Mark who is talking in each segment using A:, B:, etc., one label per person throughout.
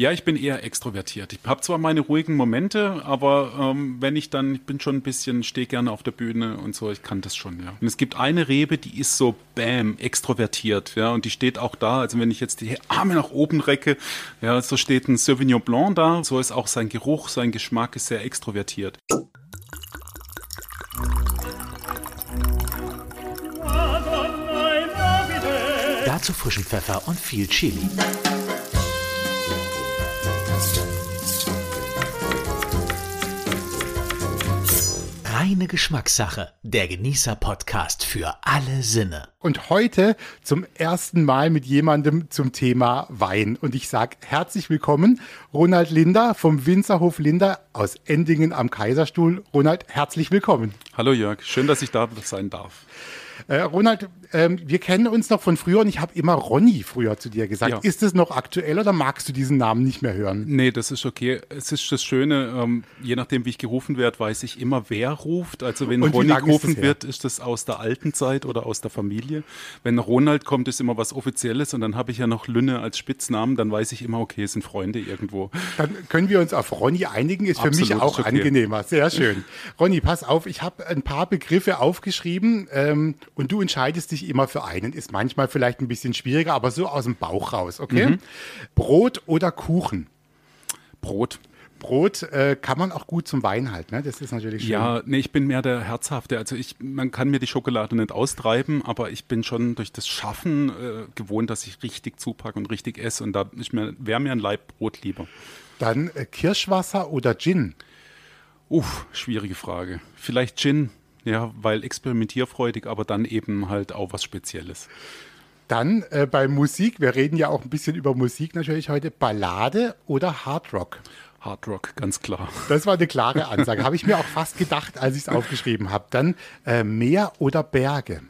A: Ja, ich bin eher extrovertiert. Ich habe zwar meine ruhigen Momente, aber ähm, wenn ich dann, ich bin schon ein bisschen, stehe gerne auf der Bühne und so, ich kann das schon, ja. Und es gibt eine Rebe, die ist so, bam, extrovertiert, ja, und die steht auch da. Also wenn ich jetzt die Arme nach oben recke, ja, so steht ein Sauvignon Blanc da, so ist auch sein Geruch, sein Geschmack ist sehr extrovertiert.
B: Dazu frischen Pfeffer und viel Chili. Reine Geschmackssache. Der Genießer-Podcast für alle Sinne.
C: Und heute zum ersten Mal mit jemandem zum Thema Wein. Und ich sage herzlich willkommen, Ronald Linder vom Winzerhof Linder aus Endingen am Kaiserstuhl. Ronald, herzlich willkommen.
A: Hallo Jörg, schön, dass ich da sein darf.
C: Äh, Ronald, ähm, wir kennen uns noch von früher und ich habe immer Ronny früher zu dir gesagt. Ja. Ist es noch aktuell oder magst du diesen Namen nicht mehr hören?
A: Nee, das ist okay. Es ist das Schöne, ähm, je nachdem, wie ich gerufen werde, weiß ich immer, wer ruft. Also wenn und Ronny gerufen ist wird, ist das aus der alten Zeit oder aus der Familie. Wenn Ronald kommt, ist immer was Offizielles und dann habe ich ja noch Lünne als Spitznamen, dann weiß ich immer, okay, es sind Freunde irgendwo.
C: Dann können wir uns auf Ronny einigen, ist Absolut, für mich auch okay. angenehmer. Sehr schön. Ronny, pass auf, ich habe ein paar Begriffe aufgeschrieben ähm, und du entscheidest dich immer für einen ist manchmal vielleicht ein bisschen schwieriger, aber so aus dem Bauch raus, okay? Mhm. Brot oder Kuchen?
A: Brot.
C: Brot äh, kann man auch gut zum Wein halten, ne? Das ist natürlich schön.
A: Ja, nee, ich bin mehr der Herzhafte. Also ich, man kann mir die Schokolade nicht austreiben, aber ich bin schon durch das Schaffen äh, gewohnt, dass ich richtig zupacke und richtig esse. Und da wäre mir ein Laib Brot lieber.
C: Dann äh, Kirschwasser oder Gin?
A: Uff, schwierige Frage. Vielleicht Gin. Ja, weil experimentierfreudig, aber dann eben halt auch was Spezielles.
C: Dann äh, bei Musik, wir reden ja auch ein bisschen über Musik natürlich heute, Ballade oder Hardrock?
A: Hardrock, ganz klar.
C: Das war eine klare Ansage. habe ich mir auch fast gedacht, als ich es aufgeschrieben habe. Dann äh, Meer oder Berge?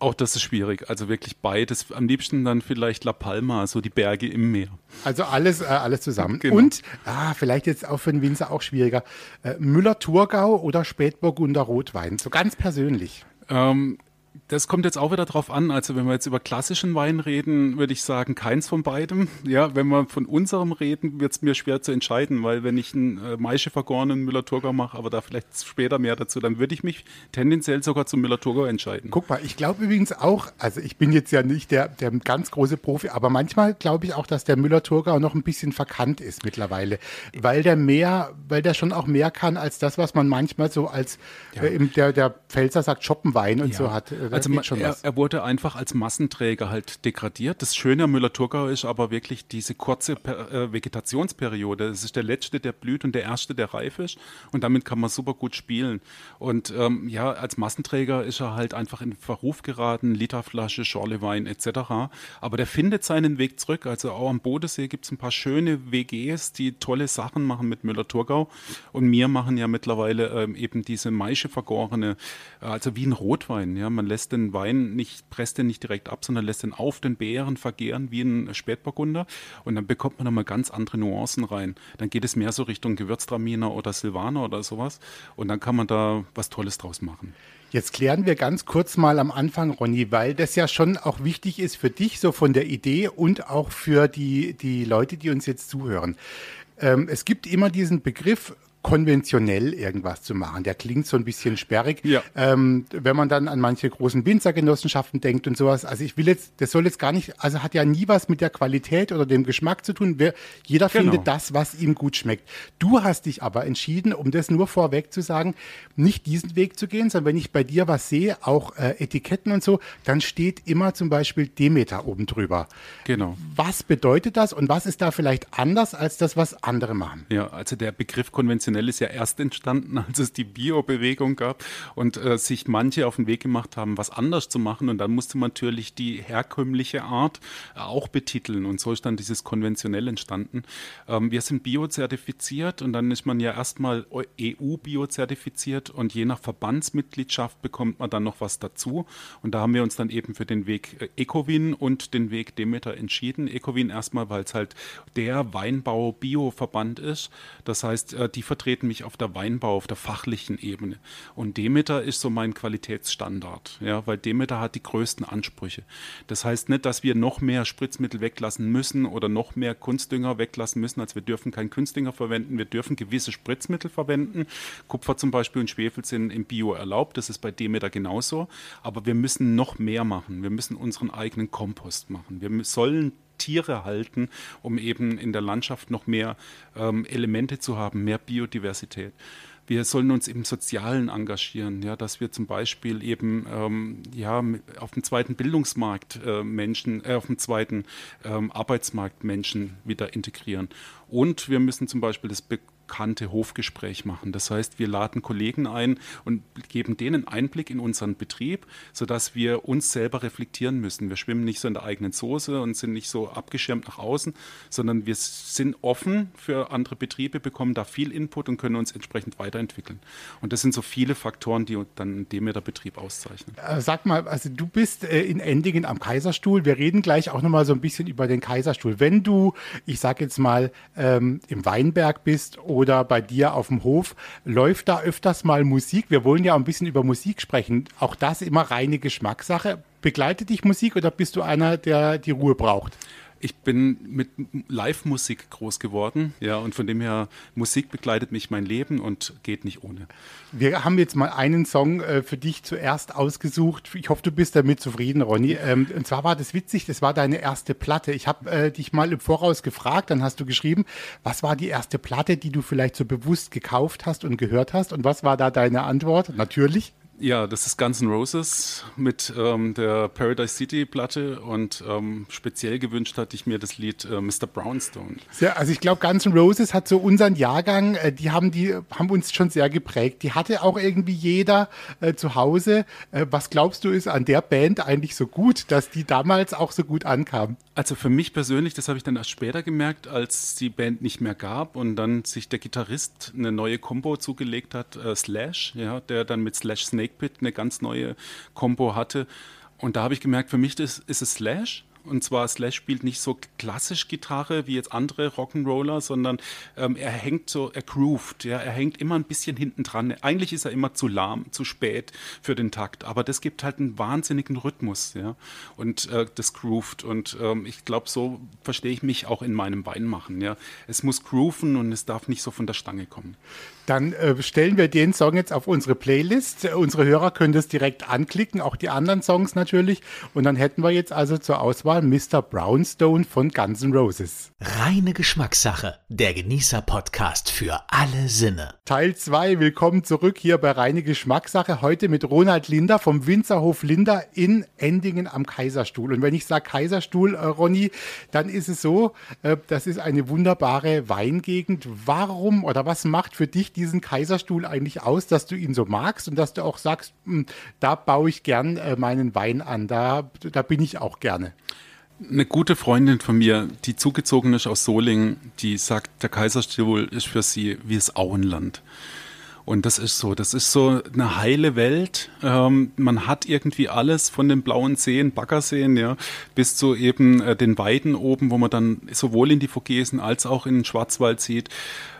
A: Auch das ist schwierig. Also wirklich beides. Am liebsten dann vielleicht La Palma, so die Berge im Meer.
C: Also alles, äh, alles zusammen. Genau. Und, ah, vielleicht jetzt auch für den Winzer auch schwieriger, äh, Müller-Thurgau oder Spätburgunder Rotwein? So ganz persönlich.
A: Ähm, das kommt jetzt auch wieder drauf an. Also wenn wir jetzt über klassischen Wein reden, würde ich sagen, keins von beidem. Ja, wenn wir von unserem reden, wird es mir schwer zu entscheiden, weil wenn ich einen äh, Maische vergorenen Müller-Thurgau mache, aber da vielleicht später mehr dazu, dann würde ich mich tendenziell sogar zum Müller-Thurgau entscheiden.
C: Guck mal, ich glaube übrigens auch, also ich bin jetzt ja nicht der, der ganz große Profi, aber manchmal glaube ich auch, dass der Müller-Thurgau noch ein bisschen verkannt ist mittlerweile, weil der mehr, weil der schon auch mehr kann als das, was man manchmal so als ja. äh, der, der Pfälzer sagt Schoppenwein und ja. so hat
A: also er, er, wurde einfach als Massenträger halt degradiert. Das Schöne am Müller-Thurgau ist aber wirklich diese kurze per, äh, Vegetationsperiode. Das ist der letzte, der blüht und der erste, der reif ist. Und damit kann man super gut spielen. Und ähm, ja, als Massenträger ist er halt einfach in Verruf geraten, Literflasche, Schorlewein etc. Aber der findet seinen Weg zurück. Also auch am Bodensee gibt es ein paar schöne WGs, die tolle Sachen machen mit Müller-Thurgau. Und wir machen ja mittlerweile ähm, eben diese Maische vergorene, also wie ein Rotwein. Ja, man lässt den Wein nicht, presst den nicht direkt ab, sondern lässt den auf den Beeren vergären wie ein Spätburgunder. Und dann bekommt man nochmal ganz andere Nuancen rein. Dann geht es mehr so Richtung Gewürztraminer oder Silvaner oder sowas. Und dann kann man da was Tolles draus machen.
C: Jetzt klären wir ganz kurz mal am Anfang, Ronny, weil das ja schon auch wichtig ist für dich, so von der Idee und auch für die, die Leute, die uns jetzt zuhören. Ähm, es gibt immer diesen Begriff konventionell irgendwas zu machen. Der klingt so ein bisschen sperrig. Ja. Ähm, wenn man dann an manche großen Winzergenossenschaften denkt und sowas. Also ich will jetzt, das soll jetzt gar nicht, also hat ja nie was mit der Qualität oder dem Geschmack zu tun. Wer, jeder genau. findet das, was ihm gut schmeckt. Du hast dich aber entschieden, um das nur vorweg zu sagen, nicht diesen Weg zu gehen, sondern wenn ich bei dir was sehe, auch äh, Etiketten und so, dann steht immer zum Beispiel Demeter oben drüber.
A: Genau.
C: Was bedeutet das und was ist da vielleicht anders als das, was andere machen?
A: Ja, also der Begriff konventionell konventionell ist ja erst entstanden, als es die Bio-Bewegung gab und äh, sich manche auf den Weg gemacht haben, was anders zu machen. Und dann musste man natürlich die herkömmliche Art äh, auch betiteln. Und so ist dann dieses konventionell entstanden. Ähm, wir sind biozertifiziert und dann ist man ja erstmal EU-biozertifiziert und je nach Verbandsmitgliedschaft bekommt man dann noch was dazu. Und da haben wir uns dann eben für den Weg äh, Ecowin und den Weg Demeter entschieden. Ecowin erstmal, weil es halt der Weinbau-Bio-Verband ist. Das heißt, äh, die vertreten vertreten mich auf der Weinbau, auf der fachlichen Ebene. Und Demeter ist so mein Qualitätsstandard, ja, weil Demeter hat die größten Ansprüche. Das heißt nicht, dass wir noch mehr Spritzmittel weglassen müssen oder noch mehr Kunstdünger weglassen müssen, als wir dürfen keinen Kunstdünger verwenden. Wir dürfen gewisse Spritzmittel verwenden. Kupfer zum Beispiel und Schwefel sind im Bio erlaubt. Das ist bei Demeter genauso. Aber wir müssen noch mehr machen. Wir müssen unseren eigenen Kompost machen. Wir sollen Tiere halten, um eben in der Landschaft noch mehr ähm, Elemente zu haben, mehr Biodiversität. Wir sollen uns im Sozialen engagieren, ja, dass wir zum Beispiel eben ähm, ja, auf dem zweiten Bildungsmarkt äh, Menschen, äh, auf dem zweiten ähm, Arbeitsmarkt Menschen wieder integrieren. Und wir müssen zum Beispiel das Be bekannte Hofgespräch machen. Das heißt, wir laden Kollegen ein und geben denen Einblick in unseren Betrieb, sodass wir uns selber reflektieren müssen. Wir schwimmen nicht so in der eigenen Soße und sind nicht so abgeschirmt nach außen, sondern wir sind offen für andere Betriebe, bekommen da viel Input und können uns entsprechend weiterentwickeln. Und das sind so viele Faktoren, die dann der Betrieb auszeichnen.
C: Äh, sag mal, also du bist äh, in Endingen am Kaiserstuhl. Wir reden gleich auch nochmal so ein bisschen über den Kaiserstuhl. Wenn du, ich sag jetzt mal, ähm, im Weinberg bist oder bei dir auf dem Hof, läuft da öfters mal Musik? Wir wollen ja ein bisschen über Musik sprechen. Auch das immer reine Geschmackssache. Begleitet dich Musik oder bist du einer, der die Ruhe braucht?
A: Ich bin mit Live-Musik groß geworden, ja, und von dem her, Musik begleitet mich mein Leben und geht nicht ohne.
C: Wir haben jetzt mal einen Song äh, für dich zuerst ausgesucht. Ich hoffe, du bist damit zufrieden, Ronny. Ähm, und zwar war das witzig, das war deine erste Platte. Ich habe äh, dich mal im Voraus gefragt, dann hast du geschrieben, was war die erste Platte, die du vielleicht so bewusst gekauft hast und gehört hast? Und was war da deine Antwort? Natürlich.
A: Ja, das ist Guns N' Roses mit ähm, der Paradise City Platte und ähm, speziell gewünscht hatte ich mir das Lied äh, Mr. Brownstone.
C: Sehr, also ich glaube, Guns N' Roses hat so unseren Jahrgang, äh, die haben die haben uns schon sehr geprägt. Die hatte auch irgendwie jeder äh, zu Hause. Äh, was glaubst du ist an der Band eigentlich so gut, dass die damals auch so gut ankam?
A: Also für mich persönlich, das habe ich dann erst später gemerkt, als die Band nicht mehr gab und dann sich der Gitarrist eine neue Combo zugelegt hat, äh, Slash, ja, der dann mit Slash Snake Snake Pit eine ganz neue Combo hatte. Und da habe ich gemerkt, für mich ist, ist es Slash und zwar Slash spielt nicht so klassisch Gitarre wie jetzt andere Rock'n'Roller, sondern ähm, er hängt so, er grooved, ja, er hängt immer ein bisschen hinten dran. Eigentlich ist er immer zu lahm, zu spät für den Takt, aber das gibt halt einen wahnsinnigen Rhythmus, ja, und äh, das grooved. Und ähm, ich glaube, so verstehe ich mich auch in meinem Weinmachen, ja. Es muss grooven und es darf nicht so von der Stange kommen.
C: Dann äh, stellen wir den Song jetzt auf unsere Playlist. Unsere Hörer können das direkt anklicken, auch die anderen Songs natürlich. Und dann hätten wir jetzt also zur Auswahl Mr. Brownstone von Guns N' Roses.
B: Reine Geschmackssache, der Genießer-Podcast für alle Sinne.
C: Teil 2, willkommen zurück hier bei Reine Geschmackssache. Heute mit Ronald Linder vom Winzerhof Linder in Endingen am Kaiserstuhl. Und wenn ich sage Kaiserstuhl, äh, Ronny, dann ist es so, äh, das ist eine wunderbare Weingegend. Warum oder was macht für dich diesen Kaiserstuhl eigentlich aus, dass du ihn so magst und dass du auch sagst, hm, da baue ich gern äh, meinen Wein an, da, da bin ich auch gerne?
A: Eine gute Freundin von mir, die zugezogen ist aus Solingen, die sagt, der Kaiserstuhl ist für sie wie das Auenland. Und das ist so, das ist so eine heile Welt. Ähm, man hat irgendwie alles von den blauen Seen, Baggerseen, ja, bis zu eben äh, den Weiden oben, wo man dann sowohl in die Vogesen als auch in den Schwarzwald sieht.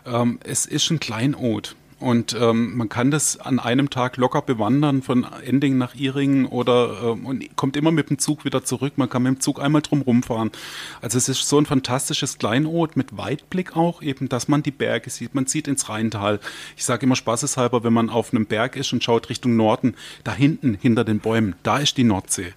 A: Ähm, es ist ein Kleinod. Und ähm, man kann das an einem Tag locker bewandern von Ending nach Iringen oder ähm, und kommt immer mit dem Zug wieder zurück. Man kann mit dem Zug einmal drum rumfahren. Also es ist so ein fantastisches Kleinod mit Weitblick auch, eben, dass man die Berge sieht. Man sieht ins Rheintal. Ich sage immer spaßeshalber, wenn man auf einem Berg ist und schaut Richtung Norden, da hinten, hinter den Bäumen, da ist die Nordsee.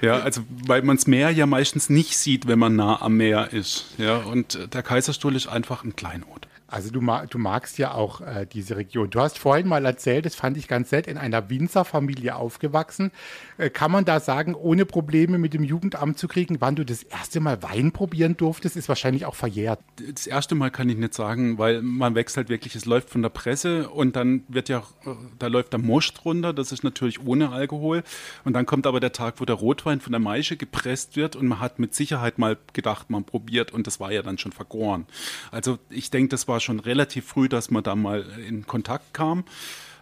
A: Ja, also weil man das Meer ja meistens nicht sieht, wenn man nah am Meer ist. Ja, und der Kaiserstuhl ist einfach ein Kleinod.
C: Also du, du magst ja auch äh, diese Region. Du hast vorhin mal erzählt, das fand ich ganz nett, in einer Winzerfamilie aufgewachsen. Äh, kann man da sagen, ohne Probleme mit dem Jugendamt zu kriegen, wann du das erste Mal Wein probieren durftest, ist wahrscheinlich auch verjährt.
A: Das erste Mal kann ich nicht sagen, weil man wächst halt wirklich, es läuft von der Presse und dann wird ja, da läuft der Most runter, das ist natürlich ohne Alkohol. Und dann kommt aber der Tag, wo der Rotwein von der Maische gepresst wird und man hat mit Sicherheit mal gedacht, man probiert und das war ja dann schon vergoren. Also ich denke, das war schon relativ früh, dass man da mal in Kontakt kam.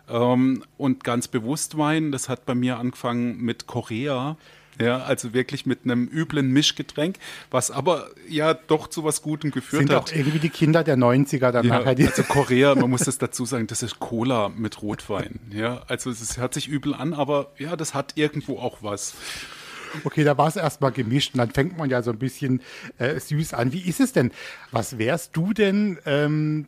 A: Ähm, und ganz bewusst Wein, das hat bei mir angefangen mit Korea. Ja, also wirklich mit einem üblen Mischgetränk, was aber ja doch zu was Gutem geführt
C: Sind
A: hat.
C: auch irgendwie die Kinder der 90er dann
A: Ja, also Korea, man muss das dazu sagen, das ist Cola mit Rotwein. Ja, also es hört sich übel an, aber ja, das hat irgendwo auch was.
C: Okay, da war es erstmal gemischt und dann fängt man ja so ein bisschen äh, süß an. Wie ist es denn? Was wärst du denn ähm,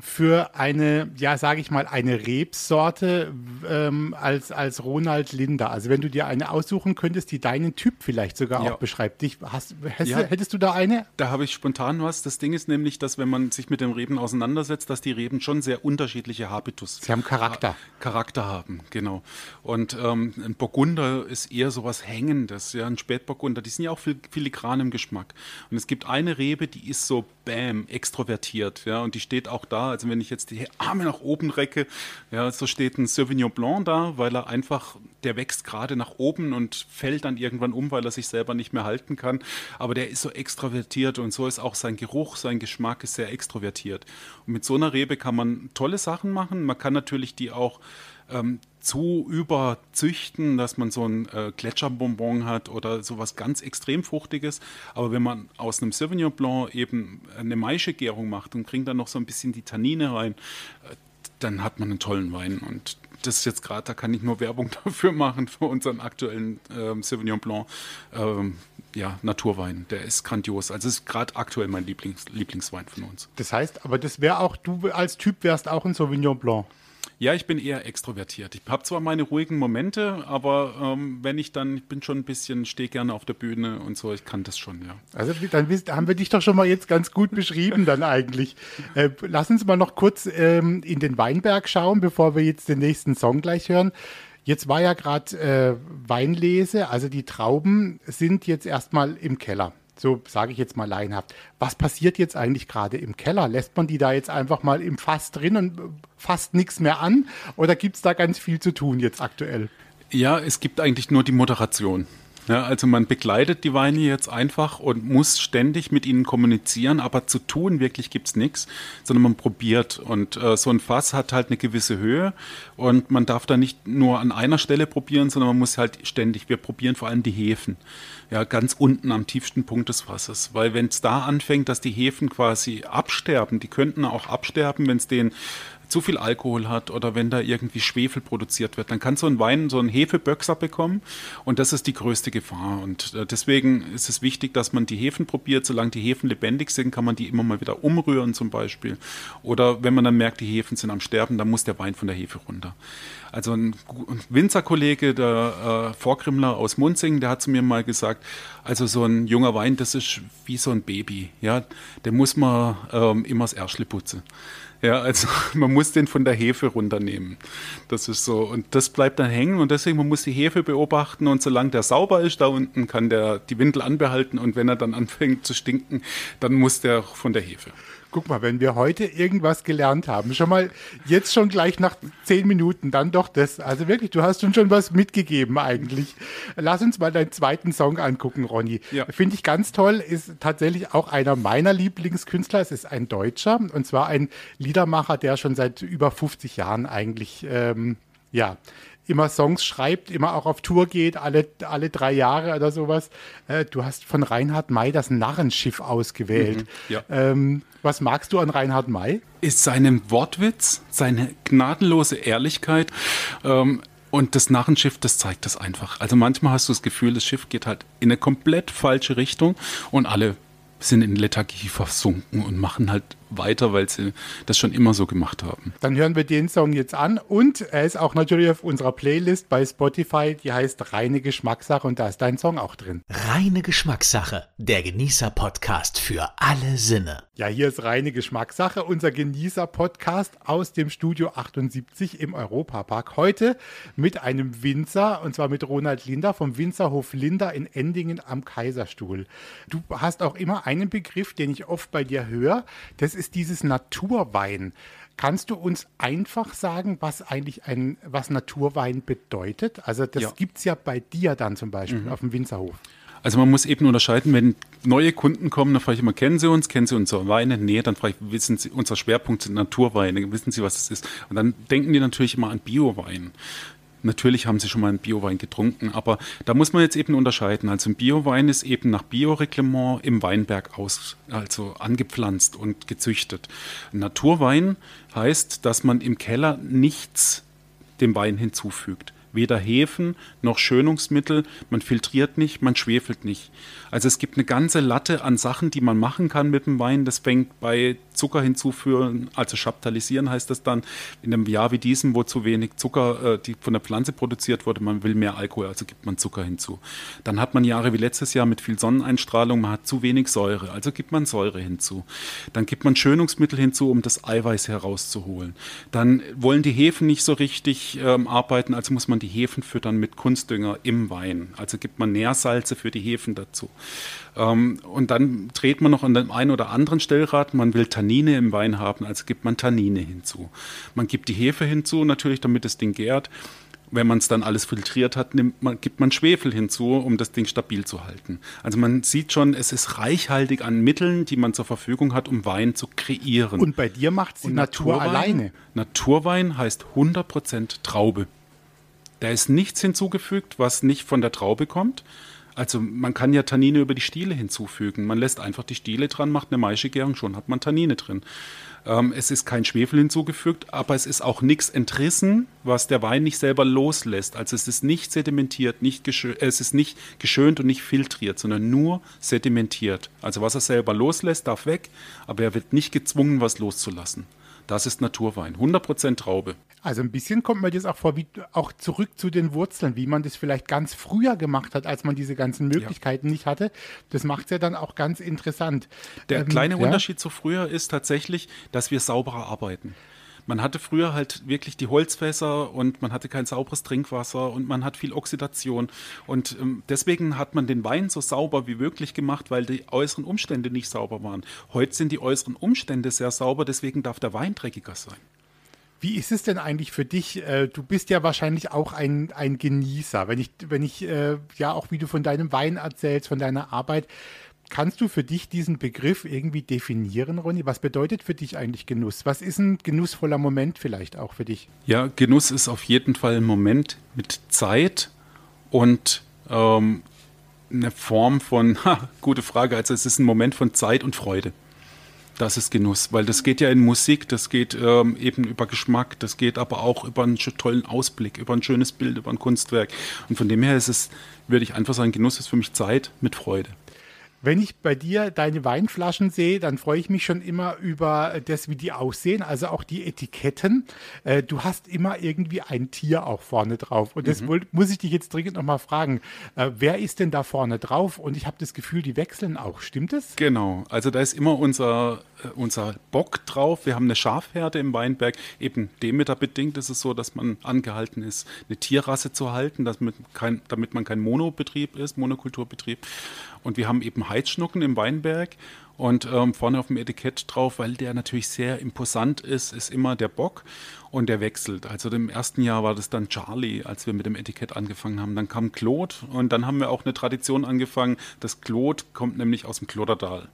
C: für eine, ja, sage ich mal, eine Rebsorte ähm, als, als Ronald Linder? Also wenn du dir eine aussuchen könntest, die deinen Typ vielleicht sogar
A: Ja.
C: auch beschreibt. Dich, hast, hast,
A: Ja.
C: Hättest du da eine?
A: Da habe ich spontan was. Das Ding ist nämlich, dass wenn man sich mit den Reben auseinandersetzt, dass die Reben schon sehr unterschiedliche Habitus
C: Sie haben Charakter.
A: Charakter haben, genau. Und ähm, ein Burgunder ist eher sowas Hängendes, ja, ein Spätburgunder, die sind ja auch fil filigran im Geschmack. Und es gibt eine Rebe, die ist so bam, extrovertiert, ja, und die steht auch da, also wenn ich jetzt die Arme nach oben recke, ja, so steht ein Sauvignon Blanc da, weil er einfach, der wächst gerade nach oben und fällt dann irgendwann um, weil er sich selber nicht mehr halten kann. Aber der ist so extrovertiert und so ist auch sein Geruch, sein Geschmack ist sehr extrovertiert. Und mit so einer Rebe kann man tolle Sachen machen. Man kann natürlich die auch ähm, zu überzüchten, dass man so ein äh, Gletscherbonbon hat oder sowas ganz extrem Fruchtiges. Aber wenn man aus einem Sauvignon Blanc eben eine Maische-Gärung macht und kriegt dann noch so ein bisschen die Tannine rein, äh, dann hat man einen tollen Wein. Und das ist jetzt gerade, da kann ich nur Werbung dafür machen, für unseren aktuellen ähm, Sauvignon Blanc. Ähm, ja, Naturwein, der ist grandios. Also ist gerade aktuell mein Lieblings Lieblingswein von uns.
C: Das heißt, aber das wäre auch, du als Typ wärst auch ein Sauvignon Blanc.
A: Ja, ich bin eher extrovertiert. Ich habe zwar meine ruhigen Momente, aber ähm, wenn ich dann, ich bin schon ein bisschen, stehe gerne auf der Bühne und so, ich kann das schon, ja.
C: Also dann haben wir dich doch schon mal jetzt ganz gut beschrieben dann eigentlich. Äh, lass uns mal noch kurz ähm, in den Weinberg schauen, bevor wir jetzt den nächsten Song gleich hören. Jetzt war ja gerade äh, Weinlese, also die Trauben sind jetzt erstmal im Keller. So sage ich jetzt mal laienhaft. Was passiert jetzt eigentlich gerade im Keller? Lässt man die da jetzt einfach mal im Fass drin und äh, fasst nichts mehr an? Oder gibt es da ganz viel zu tun jetzt aktuell?
A: Ja, es gibt eigentlich nur die Moderation. Ja, also man begleitet die Weine jetzt einfach und muss ständig mit ihnen kommunizieren, aber zu tun wirklich gibt's nichts, sondern man probiert. Und äh, so ein Fass hat halt eine gewisse Höhe und man darf da nicht nur an einer Stelle probieren, sondern man muss halt ständig, wir probieren vor allem die Hefen. Ja, ganz unten am tiefsten Punkt des Fasses. Weil wenn es da anfängt, dass die Hefen quasi absterben, die könnten auch absterben, wenn es den zu viel Alkohol hat oder wenn da irgendwie Schwefel produziert wird, dann kann so ein Wein so einen Hefeböxer bekommen und das ist die größte Gefahr. Und äh, deswegen ist es wichtig, dass man die Hefen probiert. Solange die Hefen lebendig sind, kann man die immer mal wieder umrühren zum Beispiel. Oder wenn man dann merkt, die Hefen sind am Sterben, dann muss der Wein von der Hefe runter. Also ein Winzerkollege, der äh, Vorkrimmler aus Munzing, der hat zu mir mal gesagt, also so ein junger Wein, das ist wie so ein Baby. Ja, den muss man ähm, immer das Erschle putzen. Ja, also man muss den von der Hefe runternehmen. Das ist so. Und das bleibt dann hängen und deswegen man muss die Hefe beobachten und solange der sauber ist da unten, kann der die Windel anbehalten und wenn er dann anfängt zu stinken, dann muss der von der Hefe.
C: Guck mal, wenn wir heute irgendwas gelernt haben, schon mal jetzt schon gleich nach zehn Minuten, dann doch das. Also wirklich, du hast uns schon was mitgegeben eigentlich. Lass uns mal deinen zweiten Song angucken, Ronny.
A: Ja.
C: Finde ich ganz toll, ist tatsächlich auch einer meiner Lieblingskünstler. Es ist ein Deutscher und zwar ein Liedermacher, der schon seit über 50 Jahren eigentlich, ähm, ja, immer Songs schreibt, immer auch auf Tour geht, alle, alle drei Jahre oder sowas. Äh, du hast von Reinhard May das Narrenschiff ausgewählt.
A: ja.
C: Ähm, was magst du an Reinhard May?
A: ist seinem Wortwitz, seine gnadenlose Ehrlichkeit ähm, und das Narrenschiff, das zeigt das einfach. Also manchmal hast du das Gefühl, das Schiff geht halt in eine komplett falsche Richtung und alle sind in Lethargie versunken und machen halt weiter, weil sie das schon immer so gemacht haben.
C: Dann hören wir den Song jetzt an und er ist auch natürlich auf unserer Playlist bei Spotify, die heißt Reine Geschmackssache und da ist dein Song auch drin.
B: Reine Geschmackssache, der Genießer-Podcast für alle Sinne.
C: Ja, hier ist reine Geschmackssache, unser Genießer-Podcast aus dem Studio 78 im Europapark. Heute mit einem Winzer, und zwar mit Ronald Linder vom Winzerhof Linder in Endingen am Kaiserstuhl. Du hast auch immer einen Begriff, den ich oft bei dir höre. Das ist dieses Naturwein. Kannst du uns einfach sagen, was eigentlich ein, was Naturwein bedeutet? Also das
A: Ja.
C: gibt es ja bei dir dann zum Beispiel auf dem Winzerhof.
A: Also man muss eben unterscheiden, wenn neue Kunden kommen, dann frage ich immer, kennen Sie uns, kennen Sie unsere Weine? Nee, dann frage ich, wissen Sie, unser Schwerpunkt sind Naturweine, wissen Sie, was es ist? Und dann denken die natürlich immer an Biowein. Natürlich haben sie schon mal einen Biowein getrunken, aber da muss man jetzt eben unterscheiden. Also ein Biowein ist eben nach Bioreglement im Weinberg aus, also angepflanzt und gezüchtet. Ein Naturwein heißt, dass man im Keller nichts dem Wein hinzufügt weder Hefen noch Schönungsmittel, man filtriert nicht, man schwefelt nicht. Also es gibt eine ganze Latte an Sachen, die man machen kann mit dem Wein. Das fängt bei Zucker hinzuführen, also chaptalisieren heißt das dann, in einem Jahr wie diesem, wo zu wenig Zucker äh, die von der Pflanze produziert wurde, man will mehr Alkohol, also gibt man Zucker hinzu. Dann hat man Jahre wie letztes Jahr mit viel Sonneneinstrahlung, man hat zu wenig Säure, also gibt man Säure hinzu. Dann gibt man Schönungsmittel hinzu, um das Eiweiß herauszuholen. Dann wollen die Hefen nicht so richtig ähm, arbeiten, also muss man die Hefen füttern mit Kunstdünger im Wein. Also gibt man Nährsalze für die Hefen dazu. Ähm, und dann dreht man noch an dem einen oder anderen Stellrad, man will Tannine im Wein haben, also gibt man Tannine hinzu. Man gibt die Hefe hinzu, natürlich, damit das Ding gärt. Wenn man es dann alles filtriert hat, man, gibt man Schwefel hinzu, um das Ding stabil zu halten. Also man sieht schon, es ist reichhaltig an Mitteln, die man zur Verfügung hat, um Wein zu kreieren.
C: Und bei dir macht es die Natur
A: Naturwein,
C: alleine.
A: Naturwein heißt 100% Traube. Da ist nichts hinzugefügt, was nicht von der Traube kommt. Also man kann ja Tannine über die Stiele hinzufügen. Man lässt einfach die Stiele dran, macht eine Maischegärung, schon hat man Tannine drin. Ähm, es ist kein Schwefel hinzugefügt, aber es ist auch nichts entrissen, was der Wein nicht selber loslässt. Also es ist nicht sedimentiert, nicht es ist nicht geschönt und nicht filtriert, sondern nur sedimentiert. Also was er selber loslässt, darf weg, aber er wird nicht gezwungen, was loszulassen. Das ist Naturwein, 100% Traube.
C: Also ein bisschen kommt mir das auch vor, wie auch zurück zu den Wurzeln, wie man das vielleicht ganz früher gemacht hat, als man diese ganzen Möglichkeiten ja. nicht hatte. Das macht es ja dann auch ganz interessant.
A: Der ähm, kleine ja. Unterschied zu früher ist tatsächlich, dass wir sauberer arbeiten. Man hatte früher halt wirklich die Holzfässer und man hatte kein sauberes Trinkwasser und man hat viel Oxidation. Und ähm, deswegen hat man den Wein so sauber wie möglich gemacht, weil die äußeren Umstände nicht sauber waren. Heute sind die äußeren Umstände sehr sauber, deswegen darf der Wein dreckiger sein.
C: Wie ist es denn eigentlich für dich? Äh, du bist ja wahrscheinlich auch ein, ein Genießer. Wenn ich, wenn ich äh, ja auch wie du von deinem Wein erzählst, von deiner Arbeit, Kannst du für dich diesen Begriff irgendwie definieren, Ronny? Was bedeutet für dich eigentlich Genuss? Was ist ein genussvoller Moment vielleicht auch für dich?
A: Ja, Genuss ist auf jeden Fall ein Moment mit Zeit und ähm, eine Form von, ha, gute Frage, also es ist ein Moment von Zeit und Freude. Das ist Genuss, weil das geht ja in Musik, das geht ähm, eben über Geschmack, das geht aber auch über einen tollen Ausblick, über ein schönes Bild, über ein Kunstwerk. Und von dem her ist es, würde ich einfach sagen, Genuss ist für mich Zeit mit Freude.
C: Wenn ich bei dir deine Weinflaschen sehe, dann freue ich mich schon immer über das, wie die aussehen, also auch die Etiketten. Äh, du hast immer irgendwie ein Tier auch vorne drauf. Und das mhm. muss ich dich jetzt dringend nochmal fragen. Äh, wer ist denn da vorne drauf? Und ich habe das Gefühl, die wechseln auch. Stimmt es?
A: Genau. Also da ist immer unser, äh, unser Bock drauf. Wir haben eine Schafherde im Weinberg. Eben Demeter bedingt ist es so, dass man angehalten ist, eine Tierrasse zu halten, damit, kein, damit man kein Monobetrieb ist, Monokulturbetrieb. Und wir haben eben Heizschnucken im Weinberg und ähm, vorne auf dem Etikett drauf, weil der natürlich sehr imposant ist, ist immer der Bock und der wechselt. Also im ersten Jahr war das dann Charlie, als wir mit dem Etikett angefangen haben. Dann kam Claude und dann haben wir auch eine Tradition angefangen. Das Claude kommt nämlich aus dem Kloderdal.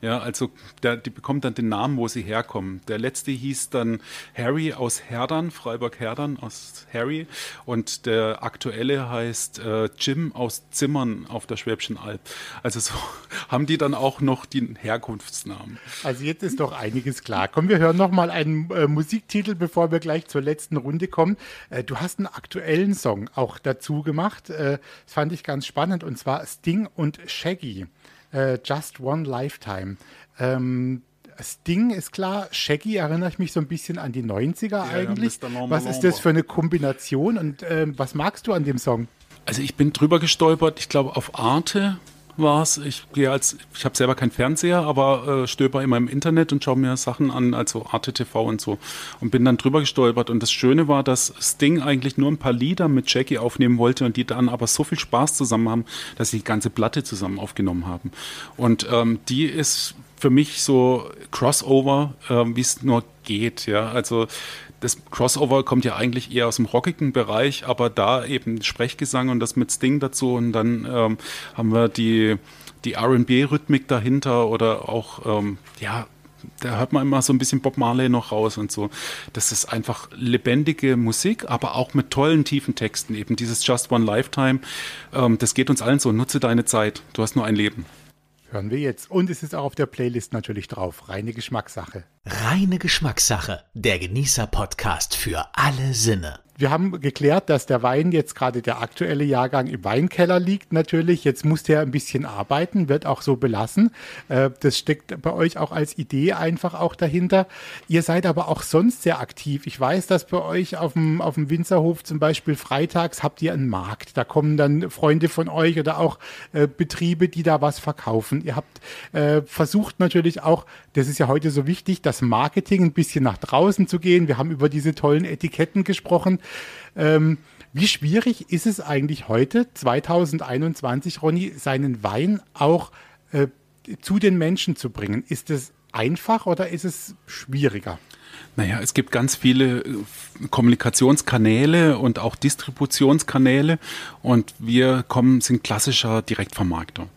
A: Ja, also der, die bekommt dann den Namen, wo sie herkommen. Der letzte hieß dann Harry aus Herdern, Freiburg-Herdern aus Harry. Und der aktuelle heißt äh, Jim aus Zimmern auf der Schwäbischen Alb. Also so haben die dann auch noch den Herkunftsnamen.
C: Also jetzt ist doch einiges klar. Komm, wir hören noch mal einen äh, Musiktitel, bevor wir gleich zur letzten Runde kommen. Äh, du hast einen aktuellen Song auch dazu gemacht. Äh, das fand ich ganz spannend und zwar Sting und Shaggy äh, Just One Lifetime. Ähm, Sting ist klar, Shaggy erinnere ich mich so ein bisschen an die 90er ja, eigentlich. was ist das für eine Kombination und ähm, was magst du an dem Song?
A: Also ich bin drüber gestolpert, ich glaube auf Arte war es. Ich gehe als, ich habe selber keinen Fernseher, aber äh, stöber immer im Internet und schaue mir Sachen an, also Arte und so. Und bin dann drüber gestolpert. Und das Schöne war, dass Sting eigentlich nur ein paar Lieder mit Jackie aufnehmen wollte und die dann aber so viel Spaß zusammen haben, dass sie die ganze Platte zusammen aufgenommen haben. Und ähm, die ist für mich so Crossover, äh, wie es nur geht. Ja, also das Crossover kommt ja eigentlich eher aus dem rockigen Bereich, aber da eben Sprechgesang und das mit Sting dazu und dann ähm, haben wir die, die RB-Rhythmik dahinter oder auch, ähm, ja, da hört man immer so ein bisschen Bob Marley noch raus und so. Das ist einfach lebendige Musik, aber auch mit tollen, tiefen Texten. Eben dieses Just One Lifetime, ähm, das geht uns allen so. Nutze deine Zeit. Du hast nur ein Leben.
C: Hören wir jetzt. Und es ist auch auf der Playlist natürlich drauf. Reine Geschmackssache.
B: Reine Geschmackssache. Der Genießer-Podcast für alle Sinne
C: wir haben geklärt, dass der Wein jetzt gerade der aktuelle Jahrgang im Weinkeller liegt natürlich. Jetzt muss der ein bisschen arbeiten, wird auch so belassen. Äh, das steckt bei euch auch als Idee einfach auch dahinter. Ihr seid aber auch sonst sehr aktiv. Ich weiß, dass bei euch auf dem, auf dem Winzerhof zum Beispiel freitags habt ihr einen Markt. Da kommen dann Freunde von euch oder auch äh, Betriebe, die da was verkaufen. Ihr habt äh, versucht natürlich auch, das ist ja heute so wichtig, das Marketing ein bisschen nach draußen zu gehen. Wir haben über diese tollen Etiketten gesprochen. Ähm, wie schwierig ist es eigentlich heute, 2021, Ronny, seinen Wein auch äh, zu den Menschen zu bringen? Ist es einfach oder ist es schwieriger?
A: Naja, es gibt ganz viele äh, Kommunikationskanäle und auch Distributionskanäle und wir kommen, sind klassischer Direktvermarkter.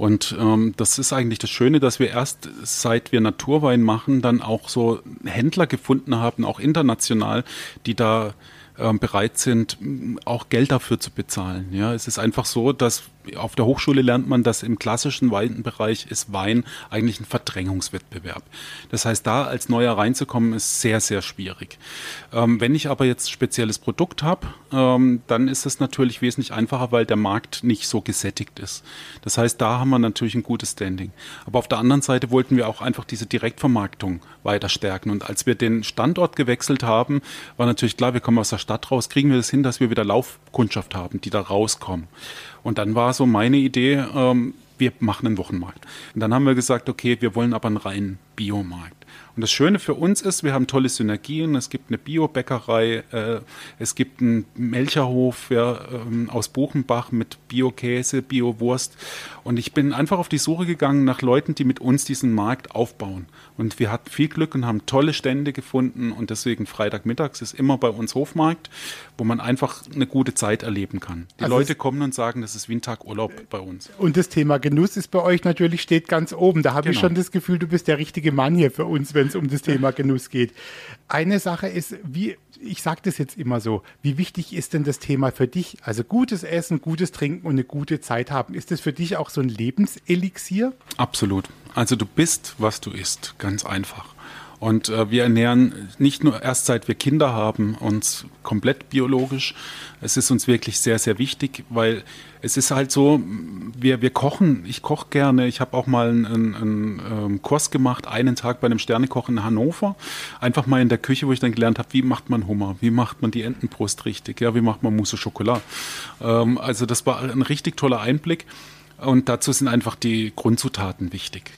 A: Und ähm, das ist eigentlich das Schöne, dass wir erst seit wir Naturwein machen, dann auch so Händler gefunden haben, auch international, die da ähm, bereit sind, auch Geld dafür zu bezahlen. Ja, es ist einfach so, dass auf der Hochschule lernt man, dass im klassischen Weinbereich ist Wein eigentlich ein Verdrängungswettbewerb. Das heißt, da als Neuer reinzukommen, ist sehr, sehr schwierig. Ähm, wenn ich aber jetzt spezielles Produkt habe, ähm, dann ist es natürlich wesentlich einfacher, weil der Markt nicht so gesättigt ist. Das heißt, da haben wir natürlich ein gutes Standing. Aber auf der anderen Seite wollten wir auch einfach diese Direktvermarktung weiter stärken. Und als wir den Standort gewechselt haben, war natürlich klar, wir kommen aus der Stadt raus, kriegen wir das hin, dass wir wieder Laufkundschaft haben, die da rauskommen. Und dann war so meine Idee, ähm, wir machen einen Wochenmarkt. Und dann haben wir gesagt, okay, wir wollen aber einen reinen Biomarkt. Und das Schöne für uns ist, wir haben tolle Synergien. Es gibt eine Biobäckerei, äh, es gibt einen Melcherhof ja, ähm, aus Buchenbach mit Biokäse, Biowurst. Und ich bin einfach auf die Suche gegangen nach Leuten, die mit uns diesen Markt aufbauen. Und wir hatten viel Glück und haben tolle Stände gefunden. Und deswegen Freitagmittags ist immer bei uns Hofmarkt, wo man einfach eine gute Zeit erleben kann. Die also Leute kommen und sagen, das ist wie ein Tag Urlaub bei uns.
C: Und das Thema Genuss ist bei euch natürlich steht ganz oben. Da habe genau. ich schon das Gefühl, du bist der richtige Mann hier für uns, wenn es um das Thema Genuss geht. Eine Sache ist, wie ich sage das jetzt immer so, wie wichtig ist denn das Thema für dich? Also gutes Essen, gutes Trinken und eine gute Zeit haben. Ist das für dich auch so ein Lebenselixier?
A: Absolut. Also du bist, was du isst, ganz einfach. Und äh, wir ernähren nicht nur erst seit wir Kinder haben, uns komplett biologisch. Es ist uns wirklich sehr, sehr wichtig, weil es ist halt so, wir, wir kochen, ich koche gerne. Ich habe auch mal einen, einen, einen, ähm, Kurs gemacht, einen Tag bei einem Sternekoch in Hannover. Einfach mal in der Küche, wo ich dann gelernt habe, wie macht man Hummer, wie macht man die Entenbrust richtig, ja, wie macht man Mousse Schokolade. Ähm, also das war ein richtig toller Einblick. Und dazu sind einfach die Grundzutaten wichtig.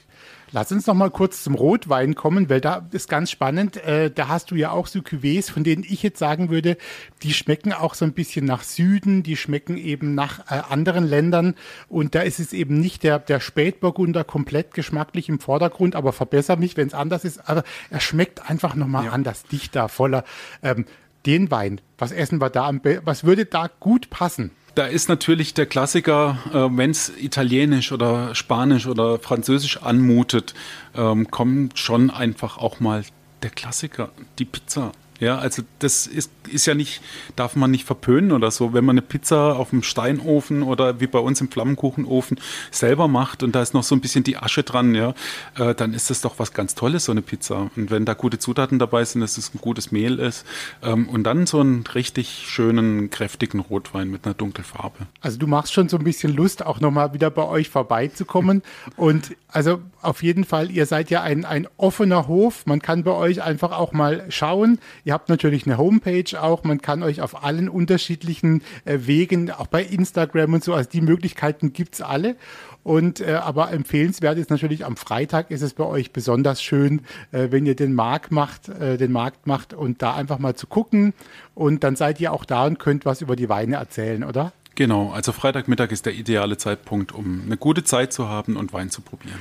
C: Lass uns noch mal kurz zum Rotwein kommen, weil da ist ganz spannend. Äh, da hast du ja auch so Cuvées, von denen ich jetzt sagen würde, die schmecken auch so ein bisschen nach Süden, die schmecken eben nach äh, anderen Ländern. Und da ist es eben nicht der, der Spätburgunder komplett geschmacklich im Vordergrund, aber verbessere mich, wenn es anders ist. Aber er schmeckt einfach noch mal ja. anders, dichter, voller. Ähm, den Wein, was essen wir da? Was würde da gut passen?
A: Da ist natürlich der Klassiker, äh, wenn es italienisch oder spanisch oder französisch anmutet, ähm, kommt schon einfach auch mal der Klassiker, die Pizza ja, also das ist, ist ja nicht, darf man nicht verpönen oder so. Wenn man eine Pizza auf dem Steinofen oder wie bei uns im Flammenkuchenofen selber macht und da ist noch so ein bisschen die Asche dran, ja, äh, dann ist das doch was ganz Tolles, so eine Pizza. Und wenn da gute Zutaten dabei sind, dass es ein gutes Mehl ist ähm, und dann so einen richtig schönen, kräftigen Rotwein mit einer dunklen Farbe.
C: Also du machst schon so ein bisschen Lust, auch nochmal wieder bei euch vorbeizukommen. und also auf jeden Fall, ihr seid ja ein, ein offener Hof. Man kann bei euch einfach auch mal schauen. Ihr habt natürlich eine Homepage auch. Man kann euch auf allen unterschiedlichen äh, Wegen, auch bei Instagram und so, also die Möglichkeiten gibt es alle. Und äh, aber empfehlenswert ist natürlich am Freitag ist es bei euch besonders schön, äh, wenn ihr den Markt macht, äh, den Markt macht und da einfach mal zu gucken. Und dann seid ihr auch da und könnt was über die Weine erzählen, oder?
A: Genau, also Freitagmittag ist der ideale Zeitpunkt, um eine gute Zeit zu haben und Wein zu probieren.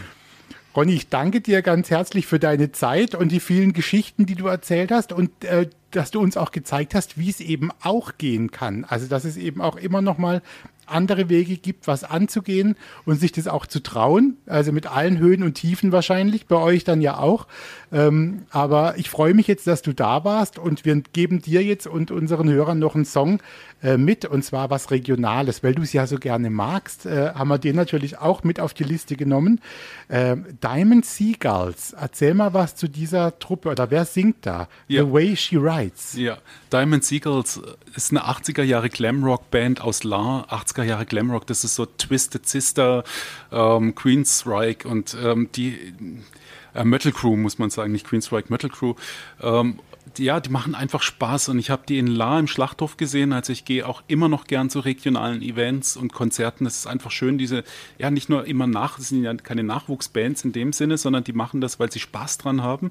C: Ronny, ich danke dir ganz herzlich für deine Zeit und die vielen Geschichten, die du erzählt hast. Und äh, dass du uns auch gezeigt hast, wie es eben auch gehen kann. Also dass es eben auch immer noch mal andere Wege gibt, was anzugehen und sich das auch zu trauen. Also mit allen Höhen und Tiefen wahrscheinlich, bei euch dann ja auch. Ähm, aber ich freue mich jetzt, dass du da warst und wir geben dir jetzt und unseren Hörern noch einen Song äh, mit und zwar was Regionales, weil du es ja so gerne magst, äh, haben wir den natürlich auch mit auf die Liste genommen. Äh, Diamond Seagulls, erzähl mal was zu dieser Truppe oder wer singt da?
A: Ja.
C: The Way She Writes.
A: Ja, Diamond Seagulls ist eine 80er Jahre Glamrock-Band aus La, 80er Jahre Glamrock, das ist so Twisted Sister, ähm, Queensryche und ähm, die äh, Metal Crew, muss man sagen, nicht Queensryche, Metal Crew. Ähm, ja, die machen einfach Spaß und ich habe die in La im Schlachthof gesehen. Also ich gehe auch immer noch gern zu regionalen Events und Konzerten. Es ist einfach schön, diese, ja, nicht nur immer nach, das sind ja keine Nachwuchsbands in dem Sinne, sondern die machen das, weil sie Spaß dran haben.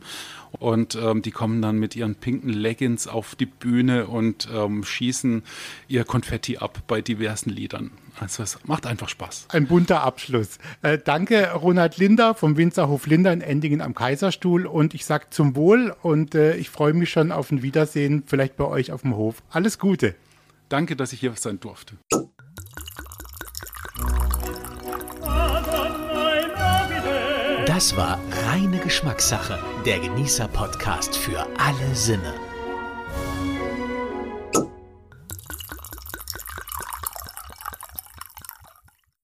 A: Und ähm, die kommen dann mit ihren pinken Leggings auf die Bühne und ähm, schießen ihr Konfetti ab bei diversen Liedern. Also es macht einfach Spaß.
C: Ein bunter Abschluss. Äh, danke, Ronald Linder vom Winzerhof Linder in Endingen am Kaiserstuhl. Und ich sage zum Wohl und äh, ich freue mich schon auf ein Wiedersehen, vielleicht bei euch auf dem Hof. Alles Gute.
A: Danke, dass ich hier sein durfte.
B: Das war reine Geschmackssache, der Genießer-Podcast für alle Sinne.